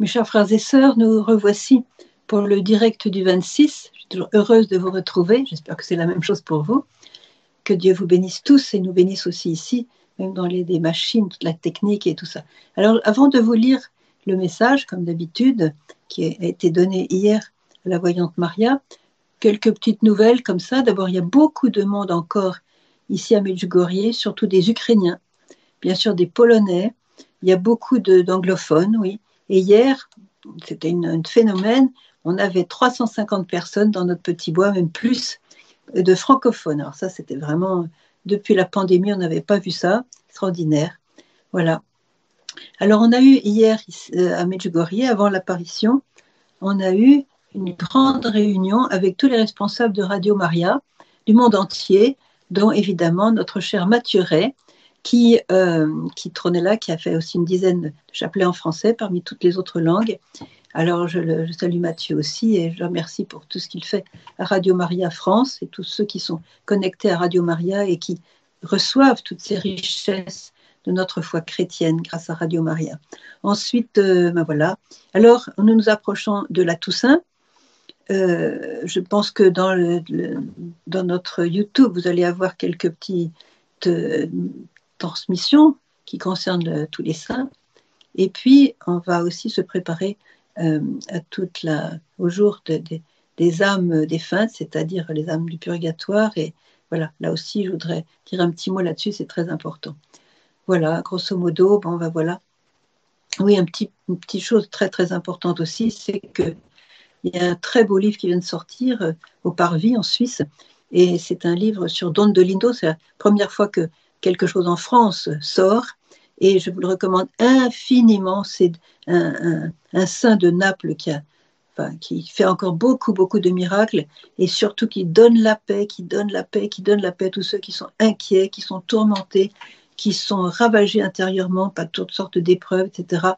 Mes chers frères et sœurs, nous revoici pour le direct du 26. Je suis toujours heureuse de vous retrouver. J'espère que c'est la même chose pour vous. Que Dieu vous bénisse tous et nous bénisse aussi ici, même dans les machines, toute la technique et tout ça. Alors, avant de vous lire le message, comme d'habitude, qui a été donné hier à la voyante Maria, quelques petites nouvelles comme ça. D'abord, il y a beaucoup de monde encore ici à Medjugorje, surtout des Ukrainiens, bien sûr des Polonais. Il y a beaucoup d'anglophones, oui. Et hier, c'était un phénomène, on avait 350 personnes dans notre petit bois, même plus de francophones. Alors ça, c'était vraiment, depuis la pandémie, on n'avait pas vu ça, extraordinaire. Voilà. Alors on a eu hier euh, à Medjugorje, avant l'apparition, on a eu une grande réunion avec tous les responsables de Radio Maria du monde entier, dont évidemment notre cher Mathieu qui, euh, qui trônait là, qui a fait aussi une dizaine de chapelets en français parmi toutes les autres langues. Alors je, salue Mathieu aussi et je le remercie pour tout ce qu'il fait à Radio Maria France et tous ceux qui sont connectés à Radio Maria et qui reçoivent toutes ces richesses de notre foi chrétienne grâce à Radio Maria. Ensuite, euh, ben voilà. Alors, nous nous approchons de la Toussaint. Euh, je pense que dans, dans notre YouTube, vous allez avoir quelques petites transmission qui concerne tous les saints. Et puis, on va aussi se préparer euh, à toute la, au jour des âmes défuntes, c'est-à-dire les âmes du purgatoire. Et voilà, là aussi, je voudrais dire un petit mot là-dessus, c'est très important. Voilà, grosso modo, bon, ben voilà. Oui, un petit, une petite chose très très importante aussi, c'est que il y a un très beau livre qui vient de sortir euh, au Parvis en Suisse, et c'est un livre sur Don de Lindo. C'est la première fois que quelque chose en France sort et je vous le recommande infiniment. C'est un, saint de Naples qui, fait encore beaucoup, beaucoup de miracles et surtout qui donne la paix, qui donne la paix, qui donne la paix à tous ceux qui sont inquiets, qui sont tourmentés, qui sont ravagés intérieurement par toutes sortes d'épreuves, etc.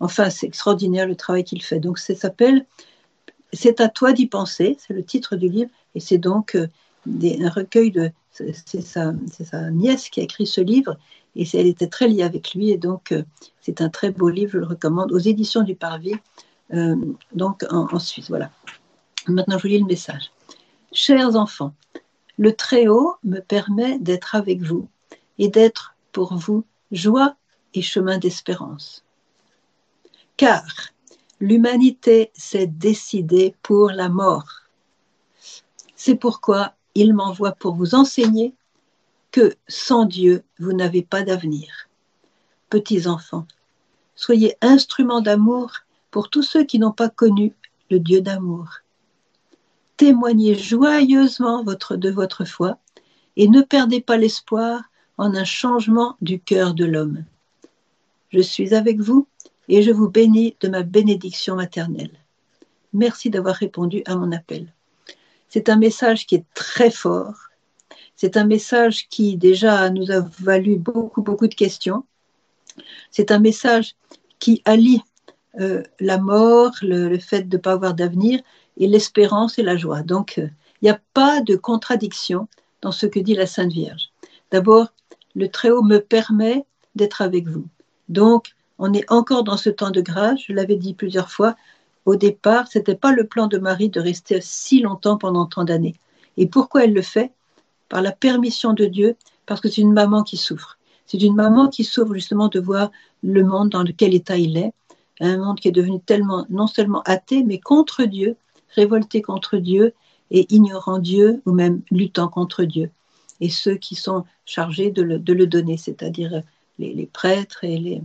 Enfin, c'est extraordinaire le travail qu'il fait. Donc, ça s'appelle C'est à toi d'y penser, c'est le titre du livre, et c'est donc euh, un recueil de c'est sa, nièce qui a écrit ce livre et elle était très liée avec lui et donc euh, c'est un très beau livre, je le recommande, aux éditions du Parvis, euh, donc en, Suisse. Voilà. Maintenant, je vous lis le message. Chers enfants, le Très-Haut me permet d'être avec vous et d'être pour vous joie et chemin d'espérance. Car l'humanité s'est décidée pour la mort. C'est pourquoi il m'envoie pour vous enseigner que sans Dieu, vous n'avez pas d'avenir. Petits enfants, soyez instruments d'amour pour tous ceux qui n'ont pas connu le Dieu d'amour. Témoignez joyeusement votre, de votre foi et ne perdez pas l'espoir en un changement du cœur de l'homme. Je suis avec vous et je vous bénis de ma bénédiction maternelle. Merci d'avoir répondu à mon appel. C'est un message qui est très fort. C'est un message qui déjà nous a valu beaucoup, beaucoup de questions. C'est un message qui allie euh, la mort, le, fait de ne pas avoir d'avenir, et l'espérance et la joie. Donc, euh, il n'y a pas de contradiction dans ce que dit la Sainte Vierge. D'abord, le Très-Haut me permet d'être avec vous. Donc, on est encore dans ce temps de grâce, je l'avais dit plusieurs fois, au départ, ce n'était pas le plan de Marie de rester si longtemps pendant tant d'années. Et pourquoi elle le fait? Par la permission de Dieu, parce que c'est une maman qui souffre. C'est une maman qui souffre justement de voir le monde dans lequel état il est, un monde qui est devenu tellement non seulement athée, mais contre Dieu, révolté contre Dieu et ignorant Dieu ou même luttant contre Dieu. Et ceux qui sont chargés de le, donner, c'est-à-dire les, prêtres et les,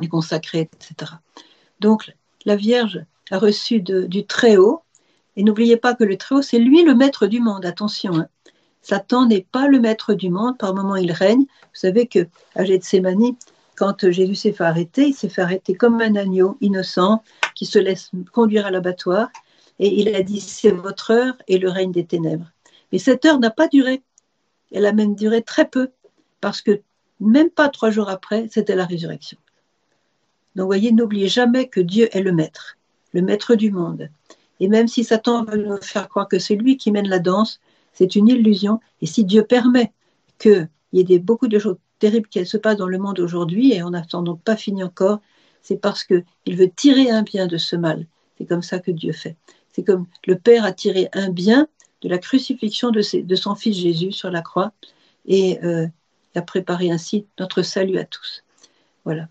les consacrés, etc. Donc la Vierge reçu du Très-Haut. Et n'oubliez pas que le Très-Haut, c'est lui le maître du monde. Attention, hein. Satan n'est pas le maître du monde. Par moments, il règne. Vous savez que à Gethsemane, quand Jésus s'est fait arrêter, il s'est fait arrêter comme un agneau innocent qui se laisse conduire à l'abattoir. Et il a dit C'est votre heure et le règne des ténèbres. Mais cette heure n'a pas duré. Elle a même duré très peu. Parce que même pas trois jours après, c'était la résurrection. Donc, voyez, n'oubliez jamais que Dieu est le maître, le maître du monde. Et même si Satan veut nous faire croire que c'est lui qui mène la danse, c'est une illusion. Et si Dieu permet qu'il y ait beaucoup de choses terribles qui se passent dans le monde aujourd'hui, et on n'a sans doute pas fini encore, c'est parce qu'il veut tirer un bien de ce mal. C'est comme ça que Dieu fait. C'est comme le Père a tiré un bien de la crucifixion de, son Fils Jésus sur la croix et euh, a préparé ainsi notre salut à tous. Voilà.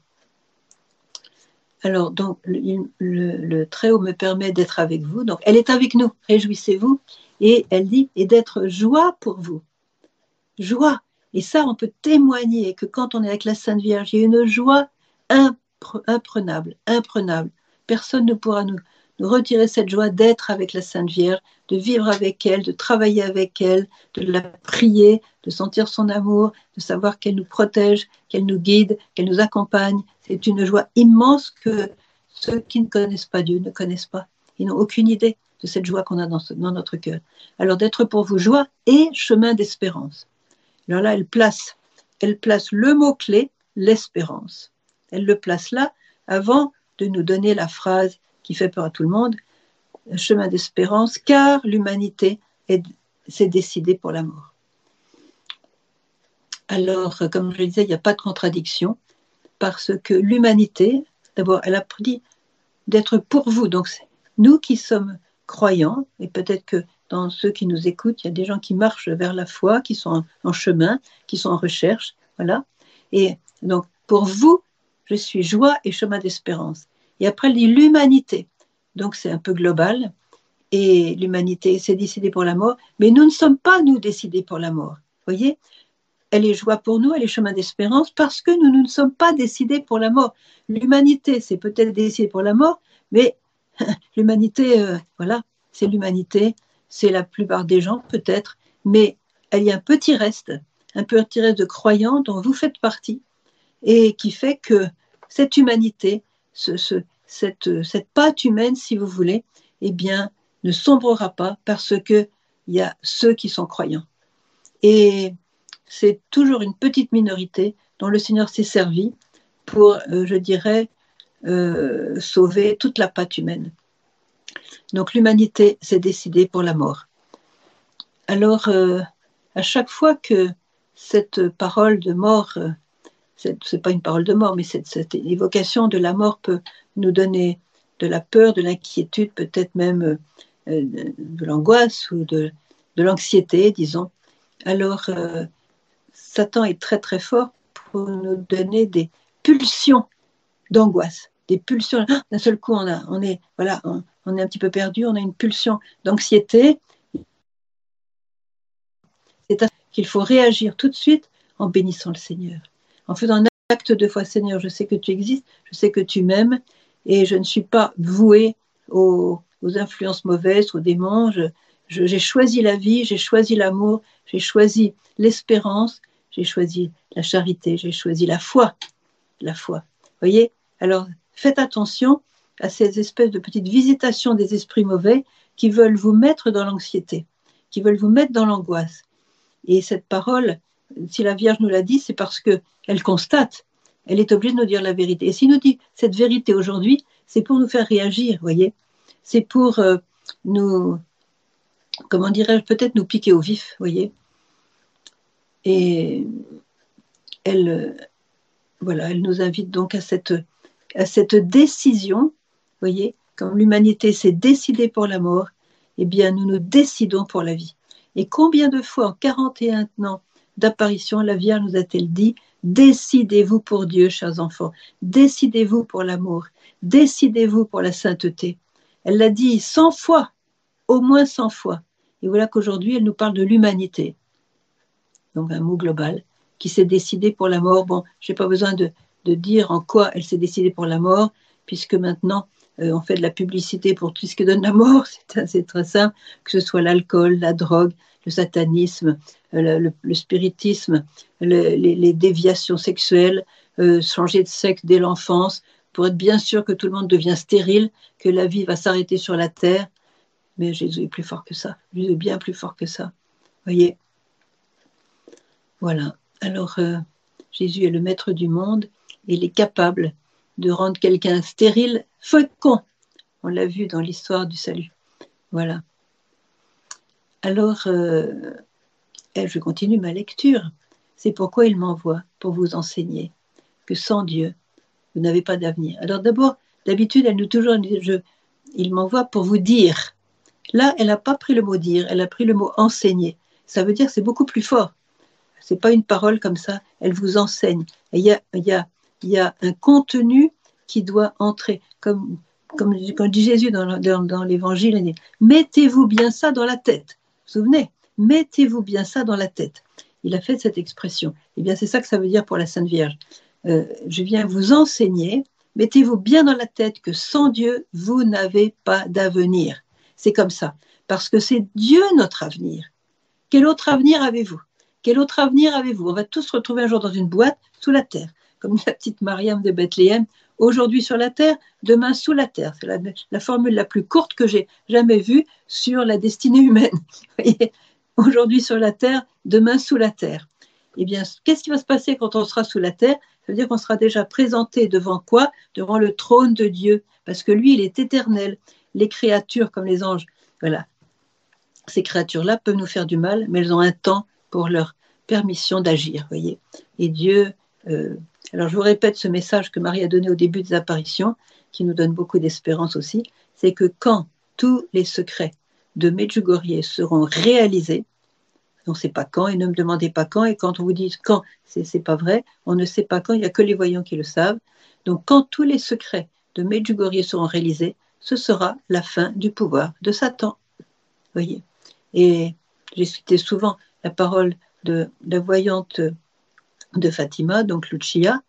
Alors, donc, le, Très-Haut me permet d'être avec vous. Donc, elle est avec nous. Réjouissez-vous. Et elle dit, et d'être joie pour vous. Joie. Et ça, on peut témoigner que quand on est avec la Sainte Vierge, il y a une joie imprenable, imprenable. Personne ne pourra nous, retirer cette joie d'être avec la Sainte Vierge, de vivre avec elle, de travailler avec elle, de la prier, de sentir son amour, de savoir qu'elle nous protège, qu'elle nous guide, qu'elle nous accompagne. C'est une joie immense que ceux qui ne connaissent pas Dieu ne connaissent pas. Ils n'ont aucune idée de cette joie qu'on a dans, notre cœur. Alors d'être pour vous joie et chemin d'espérance. Alors là, elle place, elle place le mot-clé, l'espérance. Elle le place là avant de nous donner la phrase qui fait peur à tout le monde, chemin d'espérance, car l'humanité s'est décidée pour la mort. Alors, comme je le disais, il n'y a pas de contradiction, parce que l'humanité, d'abord, elle a dit d'être pour vous. Donc, nous qui sommes croyants, et peut-être que dans ceux qui nous écoutent, il y a des gens qui marchent vers la foi, qui sont en chemin, qui sont en recherche, voilà. Et donc, pour vous, je suis joie et chemin d'espérance. Et après, elle dit l'humanité. Donc, c'est un peu global. Et l'humanité s'est décidée pour la mort. Mais nous ne sommes pas, nous, décidés pour la mort. Voyez? Elle est joie pour nous, elle est chemin d'espérance parce que nous, nous ne sommes pas décidés pour la mort. L'humanité, c'est peut-être décidé pour la mort, mais l'humanité, euh, voilà, c'est l'humanité, c'est la plupart des gens peut-être, mais il y a un petit reste, un petit reste de croyants dont vous faites partie, et qui fait que cette humanité, cette, cette pâte humaine, si vous voulez, eh bien, ne sombrera pas parce qu'il y a ceux qui sont croyants. Et c'est toujours une petite minorité dont le Seigneur s'est servi pour, euh, je dirais, euh, sauver toute la pâte humaine. Donc l'humanité s'est décidée pour la mort. Alors, euh, à chaque fois que cette parole de mort c'est pas une parole de mort, mais cette, évocation de la mort peut nous donner de la peur, de l'inquiétude, peut-être même de l'angoisse ou de, l'anxiété, disons. Alors, Satan est très très fort pour nous donner des pulsions d'angoisse, des pulsions. Ah, d'un seul coup, on, a, on est voilà, on, est un petit peu perdu, on a une pulsion d'anxiété. C'est qu'il faut réagir tout de suite en bénissant le Seigneur en faisant un acte de foi, Seigneur, je sais que tu existes, je sais que tu m'aimes, et je ne suis pas voué aux, influences mauvaises, aux démons. j'ai choisi la vie, j'ai choisi l'amour, j'ai choisi l'espérance, j'ai choisi la charité, j'ai choisi la foi. La foi. Voyez Alors, faites attention à ces espèces de petites visitations des esprits mauvais qui veulent vous mettre dans l'anxiété, qui veulent vous mettre dans l'angoisse. Et cette parole, si la Vierge nous l'a dit, c'est parce qu'elle constate, elle est obligée de nous dire la vérité. Et s'il nous dit cette vérité aujourd'hui, c'est pour nous faire réagir, voyez C'est pour euh, nous, comment dirais-je, peut-être nous piquer au vif, voyez Et elle, euh, voilà, elle nous invite donc à cette, décision, voyez Comme l'humanité s'est décidée pour la mort, eh bien, nous nous décidons pour la vie. Et combien de fois en 41 ans d'apparition, la Vierge nous a-t-elle dit Décidez-vous pour Dieu, chers enfants, décidez-vous pour l'amour, décidez-vous pour la sainteté. Elle l'a dit cent fois, au moins cent fois. Et voilà qu'aujourd'hui, elle nous parle de l'humanité. Donc un mot global, qui s'est décidé pour la mort. Bon, je n'ai pas besoin de, dire en quoi elle s'est décidée pour la mort, puisque maintenant, euh, on fait de la publicité pour tout ce qui donne la mort. C'est très simple, que ce soit l'alcool, la drogue, le satanisme, le, spiritisme, les, déviations sexuelles, euh, changer de sexe dès l'enfance, pour être bien sûr que tout le monde devient stérile, que la vie va s'arrêter sur la terre. Mais Jésus est plus fort que ça. Jésus est bien plus fort que ça. Voyez Voilà. Alors, euh, Jésus est le maître du monde. Il est capable de rendre quelqu'un stérile, fécond. On l'a vu dans l'histoire du salut. Voilà. Alors, euh, je continue ma lecture. C'est pourquoi il m'envoie, pour vous enseigner que sans Dieu, vous n'avez pas d'avenir. Alors d'abord, d'habitude, elle nous toujours il m'envoie pour vous dire. Là, elle n'a pas pris le mot dire, elle a pris le mot enseigner. Ça veut dire que c'est beaucoup plus fort. C'est pas une parole comme ça, elle vous enseigne. Il y a, un contenu qui doit entrer, comme, dit Jésus dans, dans, l'évangile, mettez-vous bien ça dans la tête. Vous vous souvenez? Mettez-vous bien ça dans la tête. Il a fait cette expression. Eh bien, c'est ça que ça veut dire pour la Sainte Vierge. Euh, je viens vous enseigner, mettez-vous bien dans la tête que sans Dieu, vous n'avez pas d'avenir. C'est comme ça. Parce que c'est Dieu notre avenir. Quel autre avenir avez-vous? Quel autre avenir avez-vous? On va tous se retrouver un jour dans une boîte sous la terre, comme la petite Mariam de Bethléem, aujourd'hui sur la terre, demain sous la terre. C'est la, formule la plus courte que j'ai jamais vue sur la destinée humaine. aujourd'hui sur la terre, demain sous la terre. Eh bien, qu'est-ce qui va se passer quand on sera sous la terre? Ça veut dire qu'on sera déjà présenté devant quoi? Devant le trône de Dieu, parce que lui, il est éternel. Les créatures comme les anges, voilà, ces créatures-là peuvent nous faire du mal, mais elles ont un temps pour leur permission d'agir, voyez. Et Dieu, euh, alors je vous répète ce message que Marie a donné au début des apparitions, qui nous donne beaucoup d'espérance aussi, c'est que quand tous les secrets de Medjugorje seront réalisés, on ne sait pas quand, et ne me demandez pas quand, et quand on vous dit quand, c'est n'est pas vrai, on ne sait pas quand, il n'y a que les voyants qui le savent. Donc quand tous les secrets de Medjugorje seront réalisés, ce sera la fin du pouvoir de Satan. Voyez. Et j'ai cité souvent la parole de la voyante de Fatima, donc Lucia,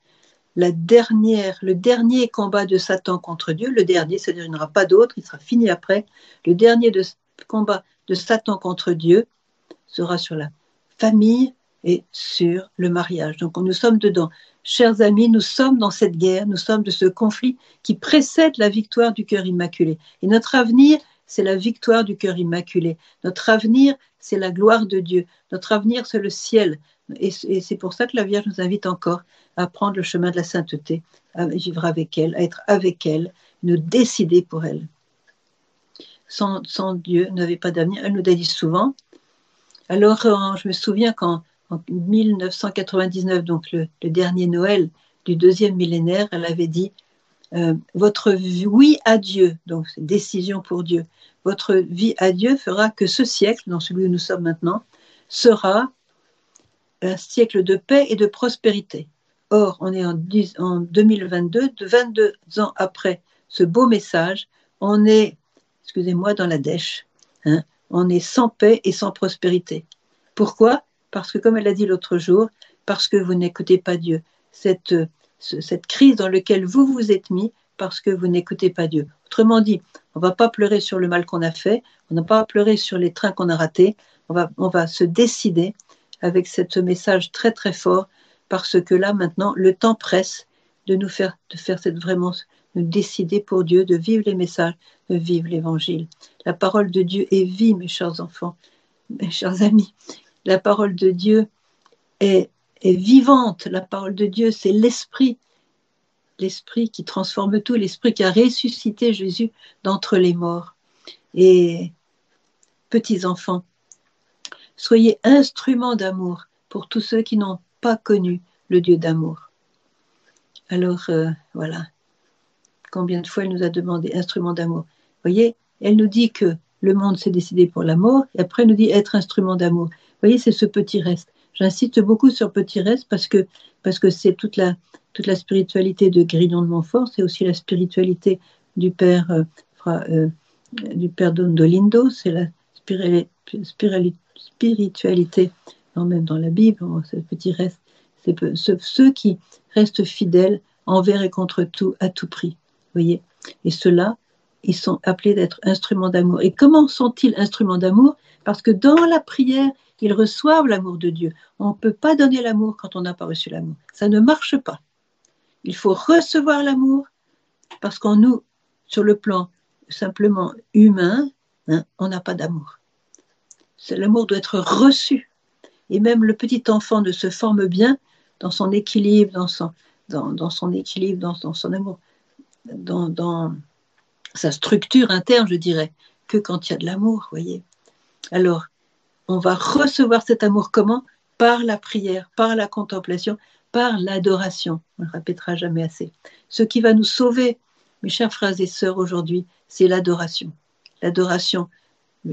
le dernier combat de Satan contre Dieu, le dernier, c'est-à-dire il n'y aura pas d'autre, il sera fini après, le dernier de, combat de Satan contre Dieu sera sur la famille et sur le mariage. Donc nous sommes dedans. Chers amis, nous sommes dans cette guerre, nous sommes de ce conflit qui précède la victoire du cœur immaculé. Et notre avenir, c'est la victoire du cœur immaculé. Notre avenir, c'est la gloire de Dieu. Notre avenir, c'est le ciel. Et, c'est pour ça que la Vierge nous invite encore à prendre le chemin de la sainteté, à vivre avec elle, à être avec elle, nous décider pour elle. Sans, Dieu, nous n'avait pas d'avenir. Elle nous dit souvent. Alors, euh, je me souviens qu'en 1999, donc le, dernier Noël du deuxième millénaire, elle avait dit euh, Votre oui à Dieu, donc décision pour Dieu, votre vie à Dieu fera que ce siècle, dans celui où nous sommes maintenant, sera un siècle de paix et de prospérité. Or, on est en, 2022, 22 ans après ce beau message, on est, excusez-moi, dans la dèche. Hein, on est sans paix et sans prospérité. Pourquoi? Parce que, comme elle a dit l'autre jour, parce que vous n'écoutez pas Dieu. Cette, cette crise dans laquelle vous vous êtes mis, parce que vous n'écoutez pas Dieu. Autrement dit, on ne va pas pleurer sur le mal qu'on a fait, on n'a pas pleurer sur les trains qu'on a ratés, on va, se décider avec ce message très très fort, parce que là maintenant, le temps presse de nous faire, de faire cette vraiment, de décider pour Dieu, de vivre les messages, de vivre l'évangile. La parole de Dieu est vie, mes chers enfants, mes chers amis. La parole de Dieu est, est vivante. La parole de Dieu, c'est l'esprit l'Esprit qui transforme tout, l'Esprit qui a ressuscité Jésus d'entre les morts. Et petits enfants, soyez instruments d'amour pour tous ceux qui n'ont pas connu le Dieu d'amour. Alors euh, voilà, combien de fois elle nous a demandé instrument d'amour. Voyez, elle nous dit que le monde s'est décidé pour la mort, et après elle nous dit être instrument d'amour. Voyez, c'est ce petit reste. J'insiste beaucoup sur petit reste parce que parce que c'est toute la toute la spiritualité de Grillon de Montfort, c'est aussi la spiritualité du père, euh, euh, du père Dondolindo, c'est la spiritualité, non, même dans la Bible, ce petit reste, c'est ceux qui restent fidèles envers et contre tout, à tout prix. Voyez Et ceux-là, ils sont appelés d'être instruments d'amour. Et comment sont-ils instruments d'amour? Parce que dans la prière, ils reçoivent l'amour de Dieu. On ne peut pas donner l'amour quand on n'a pas reçu l'amour. Ça ne marche pas. Il faut recevoir l'amour parce qu'en nous, sur le plan simplement humain, hein, on n'a pas d'amour. L'amour doit être reçu. Et même le petit enfant ne se forme bien dans son équilibre, dans son, amour, dans, dans, sa structure interne, je dirais, que quand il y a de l'amour, voyez. Alors, on va recevoir cet amour comment? Par la prière, par la contemplation, par l'adoration. On ne le répétera jamais assez. Ce qui va nous sauver, mes chers frères et sœurs, aujourd'hui, c'est l'adoration. L'adoration.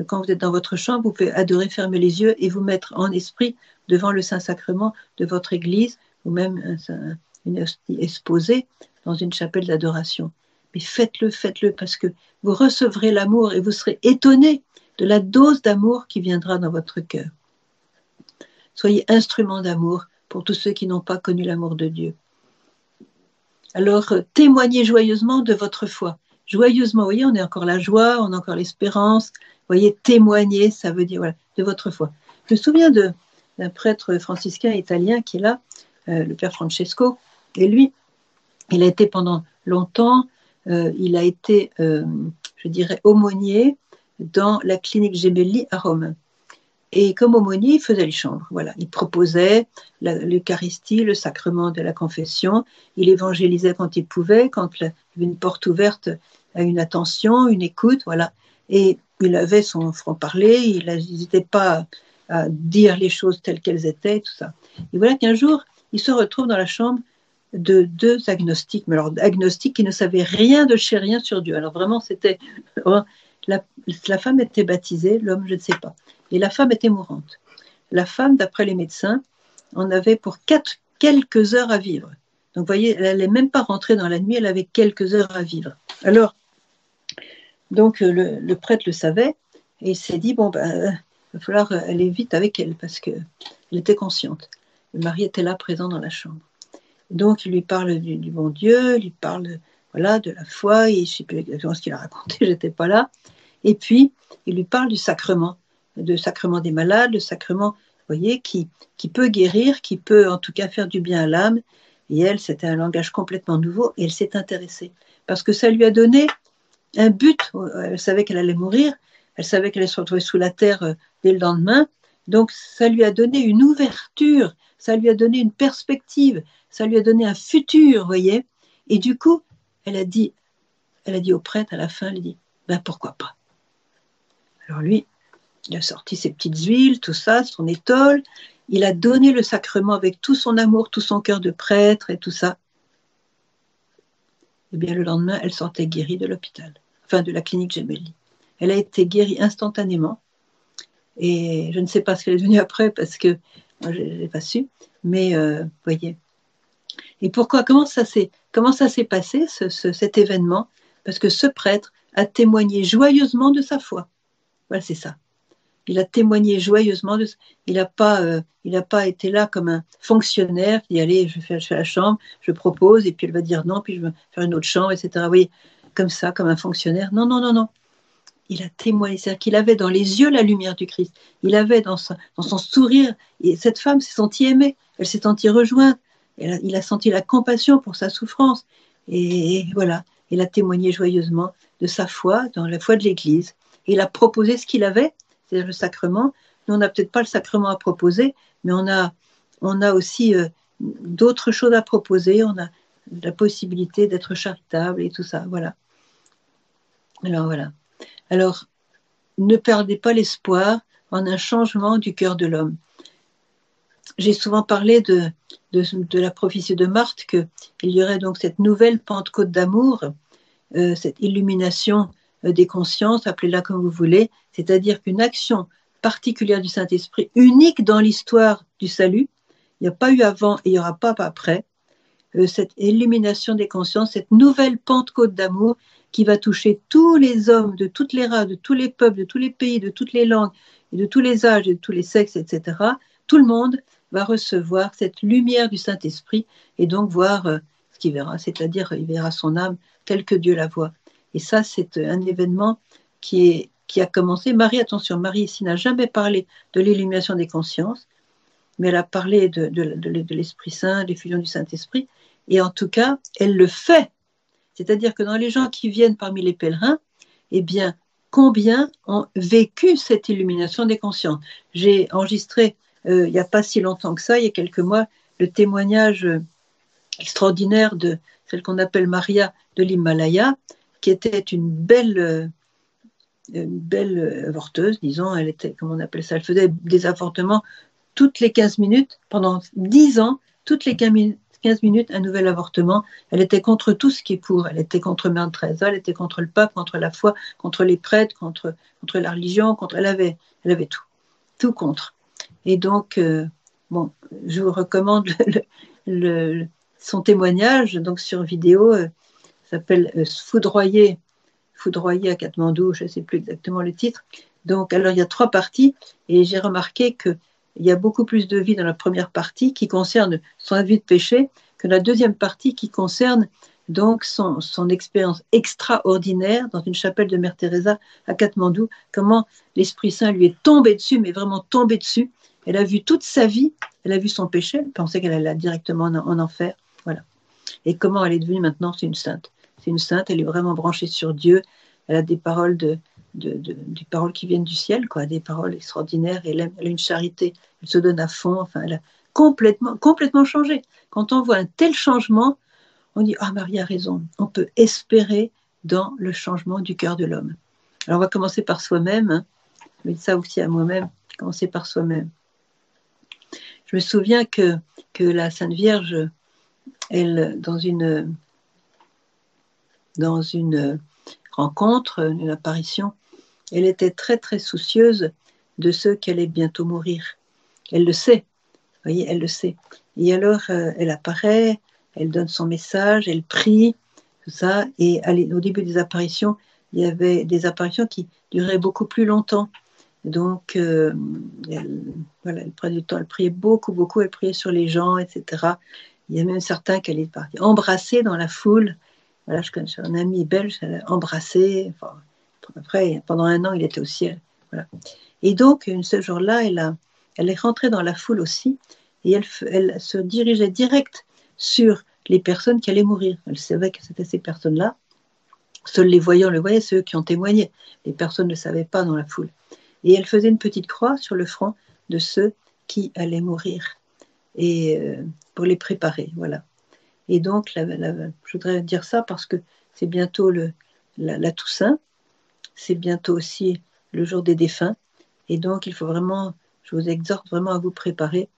Quand vous êtes dans votre chambre, vous pouvez adorer, fermer les yeux et vous mettre en esprit devant le Saint-Sacrement de votre Église ou même une exposée dans une chapelle d'adoration. Mais faites-le, faites-le, parce que vous recevrez l'amour et vous serez étonné de la dose d'amour qui viendra dans votre cœur. Soyez instrument d'amour pour tous ceux qui n'ont pas connu l'amour de Dieu. Alors, euh, témoignez joyeusement de votre foi. Joyeusement, vous voyez, on est encore la joie, on a encore l'espérance. Vous voyez, témoigner, ça veut dire, voilà, de votre foi. Je me souviens d'un prêtre franciscain italien qui est là, euh, le père Francesco, et lui, il a été pendant longtemps, euh, il a été, je dirais, aumônier dans la clinique Gemelli à Rome. Et comme aumônier, il faisait les chambres. Voilà, il proposait l'Eucharistie, le sacrement de la confession. Il évangélisait quand il pouvait, quand une porte ouverte à une attention, une écoute, voilà. Et il avait son franc-parler, il n'hésitait pas à dire les choses telles qu'elles étaient, tout ça. Et voilà qu'un jour, il se retrouve dans la chambre de deux agnostiques, mais alors agnostiques qui ne savaient rien de chez rien sur Dieu. Alors vraiment, c'était la, femme était baptisée, l'homme, je ne sais pas et la femme était mourante. La femme, d'après les médecins, en avait pour quatre, quelques heures à vivre. Donc, vous voyez, elle n'allait même pas rentrer dans la nuit, elle avait quelques heures à vivre. Alors, donc, le, prêtre le savait et il s'est dit, bon, ben, il va falloir aller vite avec elle parce qu'elle était consciente. Le mari était là, présent dans la chambre. Donc, il lui parle du, bon Dieu, il lui parle voilà, de la foi, et je ne sais plus exactement ce qu'il a raconté, j'étais pas là. Et puis, il lui parle du sacrement de sacrement des malades, le sacrement, voyez, qui, qui peut guérir, qui peut en tout cas faire du bien à l'âme. Et elle, c'était un langage complètement nouveau et elle s'est intéressée parce que ça lui a donné un but. Elle savait qu'elle allait mourir, elle savait qu'elle allait se retrouver sous la terre euh, dès le lendemain. Donc ça lui a donné une ouverture, ça lui a donné une perspective, ça lui a donné un futur, voyez. Et du coup, elle a dit, elle a dit au prêtre à la fin, elle dit, ben pourquoi pas? Alors lui, il a sorti ses petites huiles, tout ça, son étole. Il a donné le sacrement avec tout son amour, tout son cœur de prêtre et tout ça. Eh bien, le lendemain, elle sortait guérie de l'hôpital, enfin de la clinique Gemelli. Elle a été guérie instantanément. Et je ne sais pas ce qu'elle est devenue après parce que moi, je n'ai pas su. Mais euh, voyez. Et pourquoi Comment ça s'est comment ça s'est passé cet événement? Parce que ce prêtre a témoigné joyeusement de sa foi. Voilà, c'est ça il a témoigné joyeusement. De, il n'a pas, euh, il pas été là comme un fonctionnaire qui dit allez, je fais, la chambre, je propose, et puis elle va dire non, puis je vais faire une autre chambre, etc. Oui, comme ça, comme un fonctionnaire. Non, non, non, non. Il a témoigné, c'est-à-dire qu'il avait dans les yeux la lumière du Christ. Il avait dans, dans son sourire, et cette femme s'est sentie aimée, elle s'est sentie rejointe, il a senti la compassion pour sa souffrance. Et, voilà, il a témoigné joyeusement de sa foi dans la foi de l'Église. Il a proposé ce qu'il avait, c'est-à-dire le sacrement. Nous, on n'a peut-être pas le sacrement à proposer, mais on a, on a aussi euh, d'autres choses à proposer. On a la possibilité d'être charitable et tout ça. Voilà. Alors voilà. Alors, ne perdez pas l'espoir en un changement du cœur de l'homme. J'ai souvent parlé de, de, la prophétie de Marthe qu'il y aurait donc cette nouvelle Pentecôte d'amour, euh, cette illumination des consciences, appelez-la comme vous voulez, c'est-à-dire qu'une action particulière du Saint-Esprit, unique dans l'histoire du salut, il n'y a pas eu avant et il n'y aura pas après, euh, cette illumination des consciences, cette nouvelle Pentecôte d'amour qui va toucher tous les hommes de toutes les races, de tous les peuples, de tous les pays, de toutes les langues, de tous les âges de tous les sexes, etc. Tout le monde va recevoir cette lumière du Saint-Esprit et donc voir euh, ce qu'il verra, c'est-à-dire il verra son âme telle que Dieu la voit. Et ça, c'est un événement qui, a commencé. Marie, attention, Marie ici n'a jamais parlé de l'illumination des consciences, mais elle a parlé de, l'Esprit Saint, des fusions du Saint-Esprit. Et en tout cas, elle le fait. C'est-à-dire que dans les gens qui viennent parmi les pèlerins, eh bien, combien ont vécu cette illumination des consciences? J'ai enregistré, euh, il n'y a pas si longtemps que ça, il y a quelques mois, le témoignage extraordinaire de celle qu'on appelle Maria de l'Himalaya, qui était une belle, euh, belle avorteuse, disons, elle était, comment on appelle ça, elle faisait des avortements toutes les 15 minutes pendant 10 ans, toutes les 15 minutes, un nouvel avortement. Elle était contre tout ce qui est pour. Elle était contre Mère Teresa, elle était contre le pape, contre la foi, contre les prêtres, contre, contre la religion, contre. Elle avait, elle avait tout, tout contre. Et donc, euh, bon, je vous recommande son témoignage, donc sur vidéo, euh, s'appelle euh, Foudroyer, Foudroyer à Katmandou, je ne sais plus exactement le titre. Donc, alors il y a trois parties, et j'ai remarqué que il y a beaucoup plus de vie dans la première partie qui concerne son vie de péché que la deuxième partie qui concerne donc son, expérience extraordinaire dans une chapelle de Mère Teresa à Katmandou, comment l'Esprit Saint lui est tombé dessus, mais vraiment tombé dessus. Elle a vu toute sa vie, elle a vu son péché, elle pensait qu'elle allait directement en, en, enfer. Voilà. Et comment elle est devenue maintenant, une sainte. C'est une sainte, elle est vraiment branchée sur Dieu, elle a des paroles de, de, des paroles qui viennent du ciel, quoi, des paroles extraordinaires. Elle, a une charité, elle se donne à fond. Enfin, elle a complètement, complètement changé. Quand on voit un tel changement, on dit Ah, Marie a raison. On peut espérer dans le changement du cœur de l'homme. Alors, on va commencer par soi-même. Hein. Je dis ça aussi à moi-même. Commencer par soi-même. Je me souviens que, que la Sainte Vierge, elle, dans une, dans une rencontre, une apparition, elle était très très soucieuse de ceux qui allaient bientôt mourir. Elle le sait, voyez, elle le sait. Et alors, euh, elle apparaît, elle donne son message, elle prie, tout ça. Et au début des apparitions, il y avait des apparitions qui duraient beaucoup plus longtemps. Donc, euh, elle, voilà, elle prenait du temps, elle priait beaucoup, beaucoup, elle priait sur les gens, etc. Il y a même certains qui allaient embrasser dans la foule. Voilà, je connais un ami belge, elle a embrassé. après, pendant un an, il était au ciel. Voilà. Et donc, ce jour-là, elle, est rentrée dans la foule aussi, et elle, se dirigeait direct sur les personnes qui allaient mourir. Elle savait que c'était ces personnes-là. Seuls les voyants le voyaient, ceux qui ont témoigné. Les personnes ne savaient pas dans la foule. Et elle faisait une petite croix sur le front de ceux qui allaient mourir et euh, pour les préparer. Voilà. Et donc, je voudrais dire ça parce que c'est bientôt le, la, Toussaint, c'est bientôt aussi le jour des défunts. Et donc, il faut vraiment, je vous exhorte vraiment à vous préparer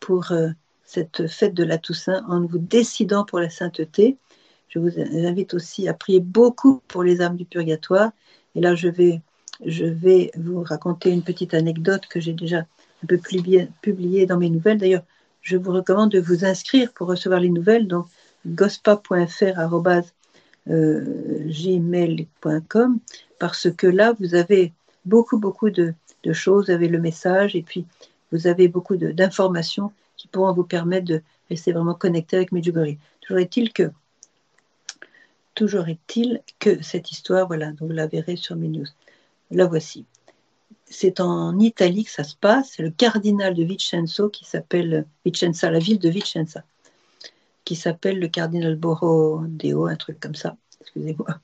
pour euh, cette fête de la Toussaint en vous décidant pour la sainteté. Je vous invite aussi à prier beaucoup pour les âmes du purgatoire. Et là, je vais, je vais vous raconter une petite anecdote que j'ai déjà un peu publiée dans mes nouvelles. D'ailleurs, je vous recommande de vous inscrire pour recevoir les nouvelles. Donc, gospa.fr.gmail.com parce que là, vous avez beaucoup, beaucoup de, choses. Vous avez le message et puis vous avez beaucoup d'informations qui pourront vous permettre de rester vraiment connecté avec Medjugorje. Toujours est-il que, toujours est-il que cette histoire, voilà, vous la verrez sur mes news. La voici c'est en Italie que ça se passe. C'est le cardinal de Vicenzo qui s'appelle Vicenza, la ville de Vicenza, qui s'appelle le cardinal Borodeo, un truc comme ça. Excusez-moi.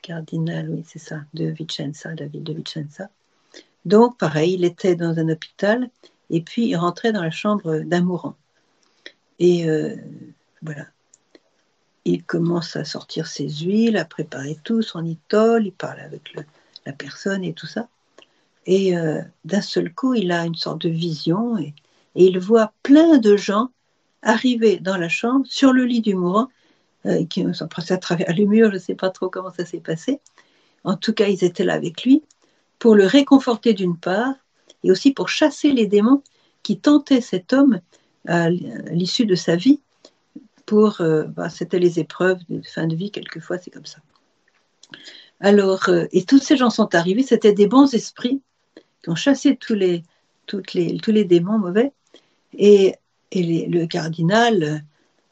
Cardinal, oui, c'est ça, de Vicenza, la ville de Vicenza. Donc, pareil, il était dans un hôpital et puis il rentrait dans la chambre d'un mourant. Et euh, voilà. Il commence à sortir ses huiles, à préparer tout, son itole, il parle avec la personne et tout ça. Et euh, d'un seul coup, il a une sorte de vision et, il voit plein de gens arriver dans la chambre, sur le lit du mourant, euh, qui sont passés à travers les murs, je ne sais pas trop comment ça s'est passé. En tout cas, ils étaient là avec lui pour le réconforter d'une part et aussi pour chasser les démons qui tentaient cet homme à l'issue de sa vie. Pour, euh, bah, c'était les épreuves de fin de vie, quelquefois c'est comme ça. Alors, et tous ces gens sont arrivés, c'était des bons esprits ont chassé tous les, démons mauvais. Et, et le cardinal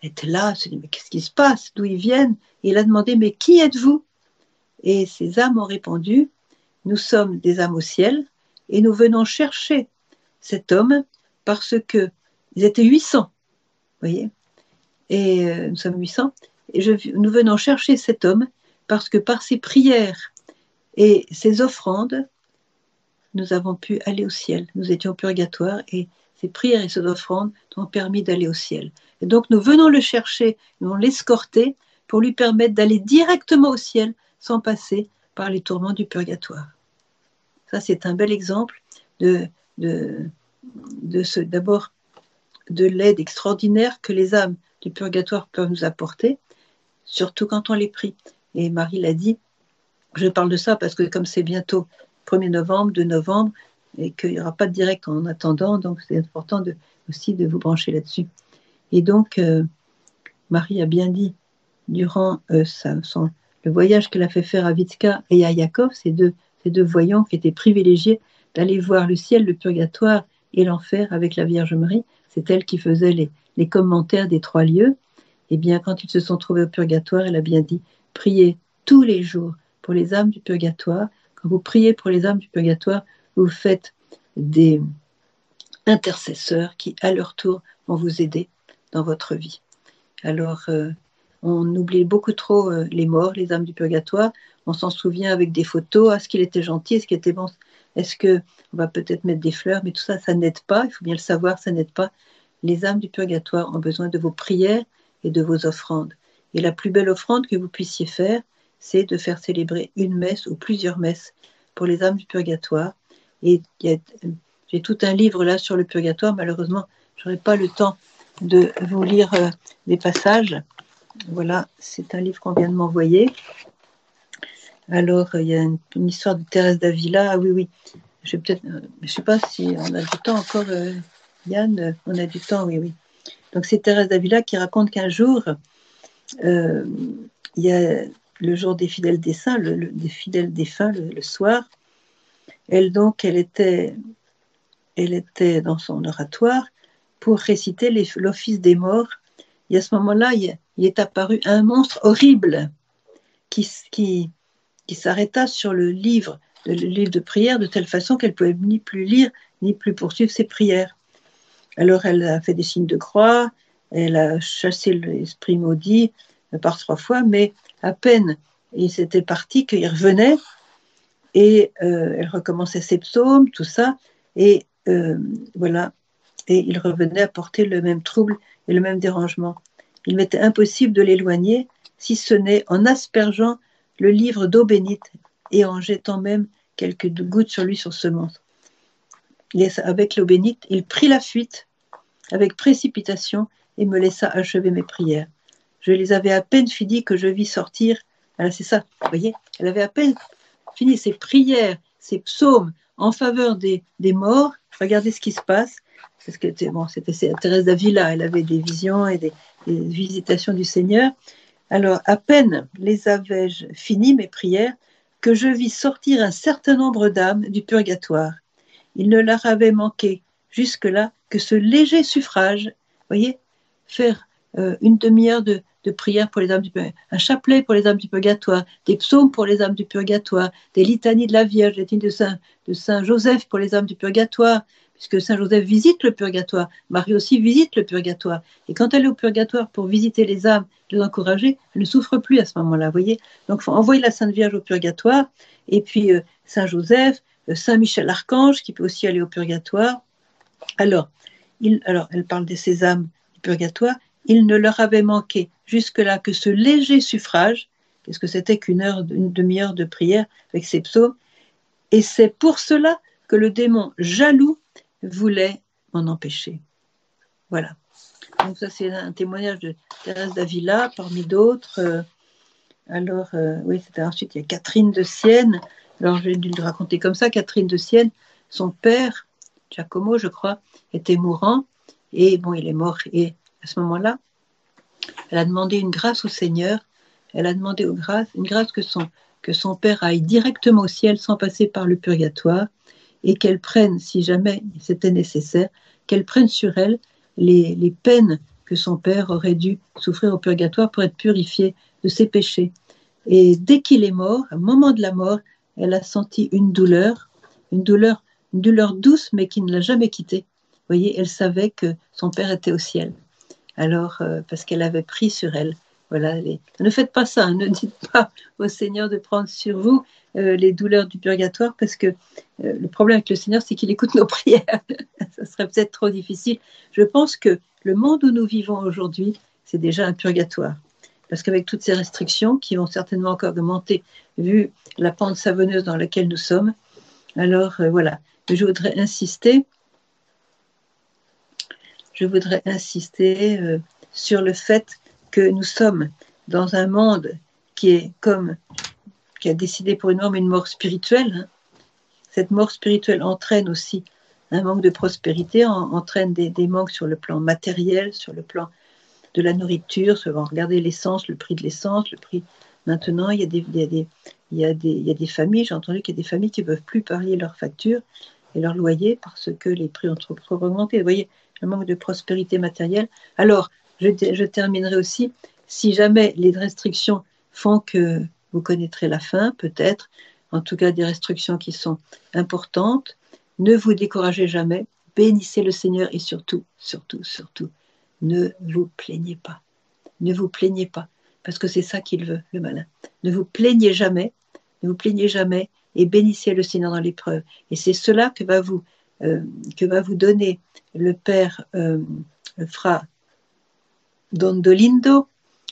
était là, se dit, mais qu'est-ce qui se passe? D'où ils viennent? Il a demandé, mais qui êtes-vous? Et ces âmes ont répondu, nous sommes des âmes au ciel et nous venons chercher cet homme parce que ils étaient 800, vous voyez? Et euh, nous sommes 800. Et nous venons chercher cet homme parce que par ses prières et ses offrandes, nous avons pu aller au ciel. Nous étions au purgatoire et ces prières et ces offrandes nous ont permis d'aller au ciel. Et donc nous venons le chercher, nous l'escorter pour lui permettre d'aller directement au ciel sans passer par les tourments du purgatoire. Ça, c'est un bel exemple de, d'abord, de l'aide extraordinaire que les âmes du purgatoire peuvent nous apporter, surtout quand on les prie. Et Marie l'a dit, je parle de ça parce que comme c'est bientôt 1er novembre, 2 novembre, et qu'il n'y aura pas de direct en attendant, donc c'est important de, aussi de vous brancher là-dessus. Et donc, euh, Marie a bien dit, durant euh, son, le voyage qu'elle a fait faire à Vitska et à Yakov, ces deux, ces deux voyants qui étaient privilégiés d'aller voir le ciel, le purgatoire et l'enfer avec la Vierge Marie, c'est elle qui faisait les, les commentaires des trois lieux. Et eh bien, quand ils se sont trouvés au purgatoire, elle a bien dit, priez tous les jours pour les âmes du purgatoire. Quand vous priez pour les âmes du purgatoire, vous faites des intercesseurs qui, à leur tour, vont vous aider dans votre vie. Alors, euh, on oublie beaucoup trop euh, les morts, les âmes du purgatoire. On s'en souvient avec des photos. Est-ce qu'il était gentil Est-ce qu'il était bon Est-ce que on va peut-être mettre des fleurs? Mais tout ça, ça n'aide pas. Il faut bien le savoir, ça n'aide pas. Les âmes du purgatoire ont besoin de vos prières et de vos offrandes. Et la plus belle offrande que vous puissiez faire, c'est de faire célébrer une messe ou plusieurs messes pour les âmes du purgatoire. Et j'ai tout un livre là sur le purgatoire. Malheureusement, je n'aurai pas le temps de vous lire euh, des passages. Voilà, c'est un livre qu'on vient de m'envoyer. Alors, il y a une, histoire de Thérèse d'Avila. Ah oui, oui. Je ne euh, sais pas si on a du temps encore, euh, Yann. On a du temps, oui, oui. Donc, c'est Thérèse d'Avila qui raconte qu'un jour, il y a le jour des fidèles des le, des fidèles défunts, le, soir. Elle donc, elle était, elle était dans son oratoire pour réciter l'office des morts. Et à ce moment-là, il, est apparu un monstre horrible qui, qui, qui s'arrêta sur le livre, le livre de prière de telle façon qu'elle pouvait ni plus lire ni plus poursuivre ses prières. Alors elle a fait des signes de croix, elle a chassé l'esprit maudit par trois fois, mais à peine il s'était parti qu'il revenait et euh, elle recommençait ses psaumes, tout ça, et euh, voilà, et il revenait à porter le même trouble et le même dérangement. Il m'était impossible de l'éloigner, si ce n'est en aspergeant le livre d'eau bénite et en jetant même quelques gouttes sur lui sur ce monstre. avec l'eau bénite, il prit la fuite avec précipitation et me laissa achever mes prières. Je les avais à peine finies que je vis sortir. Alors c'est ça, vous voyez, elle avait à peine fini ses prières, ses psaumes en faveur des, des morts. Regardez ce qui se passe. Parce que bon, c'était Thérèse d'Avila, elle avait des visions et des, visitations du Seigneur. Alors, à peine les avais-je fini mes prières que je vis sortir un certain nombre d'âmes du purgatoire. Il ne leur avait manqué jusque-là que ce léger suffrage, voyez, faire euh, une demi-heure de, de prière pour les âmes du purgatoire, un chapelet pour les âmes du purgatoire, des psaumes pour les âmes du purgatoire, des litanies de la Vierge, des de Saint, de Saint Joseph pour les âmes du purgatoire, puisque Saint Joseph visite le purgatoire, Marie aussi visite le purgatoire. Et quand elle est au purgatoire pour visiter les âmes, les encourager, elle ne souffre plus à ce moment-là, vous voyez. Donc, faut envoyer la Sainte Vierge au purgatoire, et puis euh, Saint Joseph, euh, Saint Michel Archange, qui peut aussi aller au purgatoire. Alors, il, alors elle parle de ces âmes du purgatoire, il ne leur avait manqué jusque-là que ce léger suffrage, qu'est-ce que c'était qu'une heure, une demi-heure de prière avec ses psaumes, et c'est pour cela que le démon jaloux voulait m'en empêcher. Voilà. Donc ça, c'est un témoignage de Thérèse d'Avila, parmi d'autres. Euh, alors, euh, oui, c'était ensuite, Catherine de Sienne. Alors, j'ai dû le raconter comme ça. Catherine de Sienne, son père, Giacomo, je crois, était mourant. Et bon, il est mort. Et à ce moment-là, elle a demandé une grâce au Seigneur. Elle a demandé une grâce que son, père aille directement au ciel sans passer par le purgatoire et qu'elle prenne, si jamais c'était nécessaire, qu'elle prenne sur elle les, les, peines que son père aurait dû souffrir au purgatoire pour être purifié de ses péchés. Et dès qu'il est mort, au moment de la mort, elle a senti une douleur, une douleur, une douleur douce, mais qui ne l'a jamais quittée. Vous voyez, elle savait que son père était au ciel. Alors, euh, parce qu'elle avait pris sur elle voilà, ne faites pas ça, hein. ne dites pas au Seigneur de prendre sur vous euh, les douleurs du purgatoire, parce que euh, le problème avec le Seigneur, c'est qu'il écoute nos prières. ça serait peut-être trop difficile. Je pense que le monde où nous vivons aujourd'hui, c'est déjà un purgatoire. Parce qu'avec toutes ces restrictions, qui vont certainement encore augmenter, vu la pente savonneuse dans laquelle nous sommes, alors voilà, je voudrais insister je voudrais insister euh, sur le fait que nous sommes dans un monde qui est comme qui a décidé pour une homme une mort spirituelle. Hein. Cette mort spirituelle entraîne aussi un manque de prospérité, entraîne des, manques sur le plan matériel, sur le plan de la nourriture, sur, regardez l'essence, le prix de l'essence, le prix. Maintenant, il y a des, il y a des, il y a des, il y a des familles, j'ai entendu qu'il y a des familles qui ne peuvent plus parier leurs factures et leur loyer parce que les prix ont trop, augmenté. Vous voyez, un manque de prospérité matérielle. Alors, je, je terminerai aussi, si jamais les restrictions font que vous connaîtrez la fin, peut-être, en tout cas des restrictions qui sont importantes, ne vous découragez jamais, bénissez le Seigneur et surtout, surtout, surtout, ne vous plaignez pas. Ne vous plaignez pas, parce que c'est ça qu'il veut, le malin. Ne vous plaignez jamais, ne vous plaignez jamais et bénissez le Seigneur dans l'épreuve. Et c'est cela que va vous, euh, que va vous donner le Père euh, Fra Dondolindo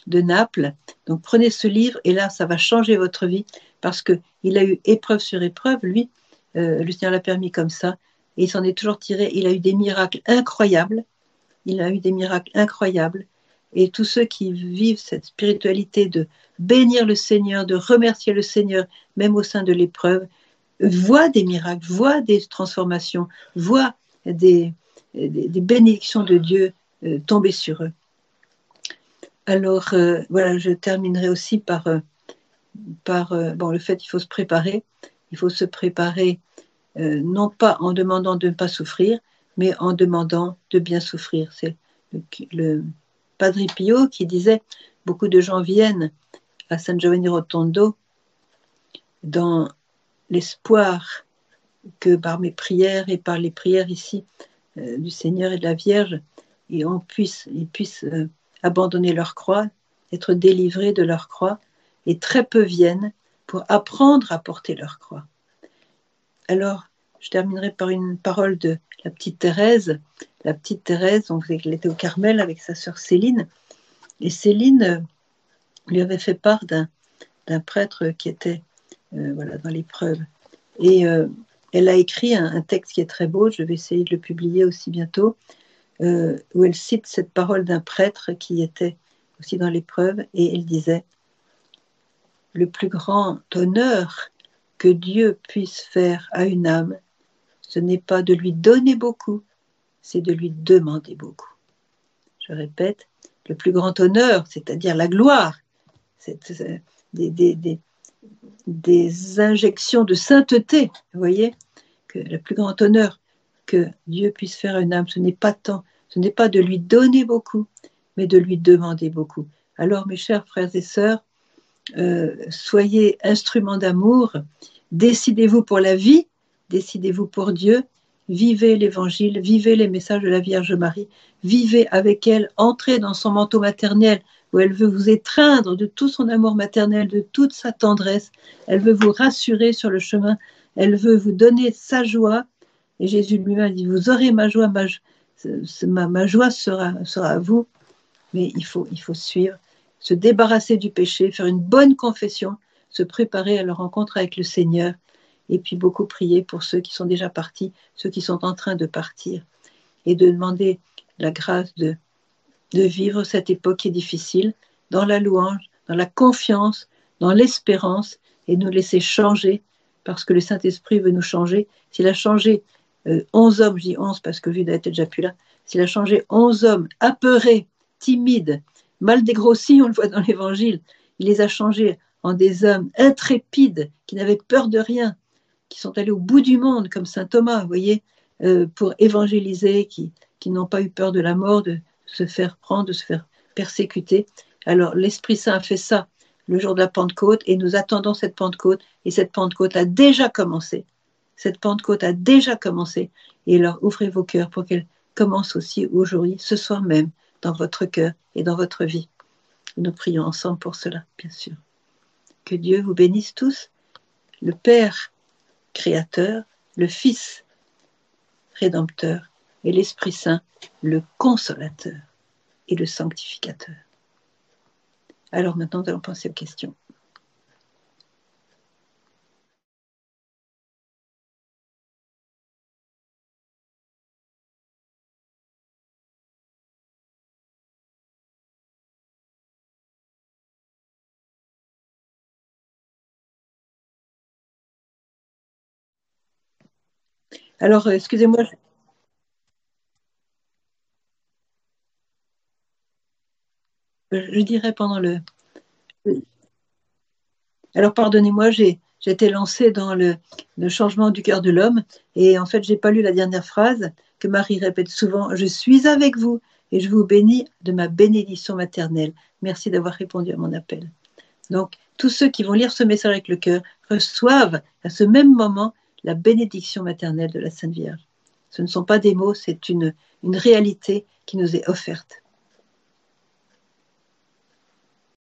de Naples. Donc prenez ce livre et là, ça va changer votre vie parce qu'il a eu épreuve sur épreuve, lui, le Seigneur l'a permis comme ça, et il s'en est toujours tiré. Il a eu des miracles incroyables. Il a eu des miracles incroyables. Et tous ceux qui vivent cette spiritualité de bénir le Seigneur, de remercier le Seigneur, même au sein de l'épreuve, voient des miracles, voient des transformations, voient des, des, bénédictions de Dieu euh, tomber sur eux. Alors euh, voilà, je terminerai aussi par, euh, bon, le fait qu'il faut se préparer. Il faut se préparer non pas en demandant de ne pas souffrir, mais en demandant de bien souffrir. C'est le, le Padre Pio qui disait beaucoup de gens viennent à San Giovanni Rotondo dans l'espoir que par mes prières et par les prières ici euh, du Seigneur et de la Vierge, et puisse, ils puissent euh, abandonner leur croix, être délivrés de leur croix, et très peu viennent pour apprendre à porter leur croix. Alors, je terminerai par une parole de la petite Thérèse. La petite Thérèse, donc, elle était au Carmel avec sa sœur Céline, et Céline euh, lui avait fait part d'un prêtre qui était euh, voilà, dans l'épreuve. Et euh, elle a écrit un, texte qui est très beau, je vais essayer de le publier aussi bientôt, euh, où elle cite cette parole d'un prêtre qui était aussi dans l'épreuve, et elle disait, le plus grand honneur que Dieu puisse faire à une âme, ce n'est pas de lui donner beaucoup, c'est de lui demander beaucoup. Je répète, le plus grand honneur, c'est-à-dire la gloire, c'est des, des, injections de sainteté, vous voyez, que le plus grand honneur que Dieu puisse faire à une âme, ce n'est pas tant, ce n'est pas de lui donner beaucoup, mais de lui demander beaucoup. Alors, mes chers frères et sœurs, euh, soyez instruments d'amour, décidez-vous pour la vie, décidez-vous pour Dieu, vivez l'évangile, vivez les messages de la Vierge Marie, vivez avec elle, entrez dans son manteau maternel où elle veut vous étreindre de tout son amour maternel, de toute sa tendresse, elle veut vous rassurer sur le chemin, elle veut vous donner sa joie. Et Jésus lui-même dit, vous aurez ma joie, ma, joie sera, sera à vous. Mais il faut, il faut suivre, se débarrasser du péché, faire une bonne confession, se préparer à la rencontre avec le Seigneur et puis beaucoup prier pour ceux qui sont déjà partis, ceux qui sont en train de partir, et de demander la grâce de, de vivre cette époque qui est difficile dans la louange, dans la confiance, dans l'espérance, et nous laisser changer, parce que le Saint-Esprit veut nous changer. S'il a changé euh, onze hommes, je dis onze parce que Judas était déjà plus là, s'il a changé onze hommes apeurés, timides, mal dégrossis, on le voit dans l'Évangile, il les a changés en des hommes intrépides, qui n'avaient peur de rien, qui sont allés au bout du monde, comme saint Thomas, vous voyez, euh, pour évangéliser, qui, qui n'ont pas eu peur de la mort, de se faire prendre, de se faire persécuter. Alors l'Esprit Saint a fait ça le jour de la Pentecôte et nous attendons cette Pentecôte et cette Pentecôte a déjà commencé. Cette Pentecôte a déjà commencé et alors ouvrez vos cœurs pour qu'elle commence aussi aujourd'hui, ce soir même, dans votre cœur et dans votre vie. Nous prions ensemble pour cela, bien sûr. Que Dieu vous bénisse tous, le Père Créateur, le Fils Rédempteur et l'Esprit Saint, le consolateur et le sanctificateur. Alors maintenant, nous allons penser aux questions. Alors, euh, excusez-moi, Je, dirais pendant le. Alors, pardonnez-moi, j'ai été lancée dans le, changement du cœur de l'homme et en fait, j'ai pas lu la dernière phrase que Marie répète souvent. Je suis avec vous et je vous bénis de ma bénédiction maternelle. Merci d'avoir répondu à mon appel. Donc, tous ceux qui vont lire ce message avec le cœur reçoivent à ce même moment la bénédiction maternelle de la Sainte Vierge. Ce ne sont pas des mots, c'est une réalité qui nous est offerte.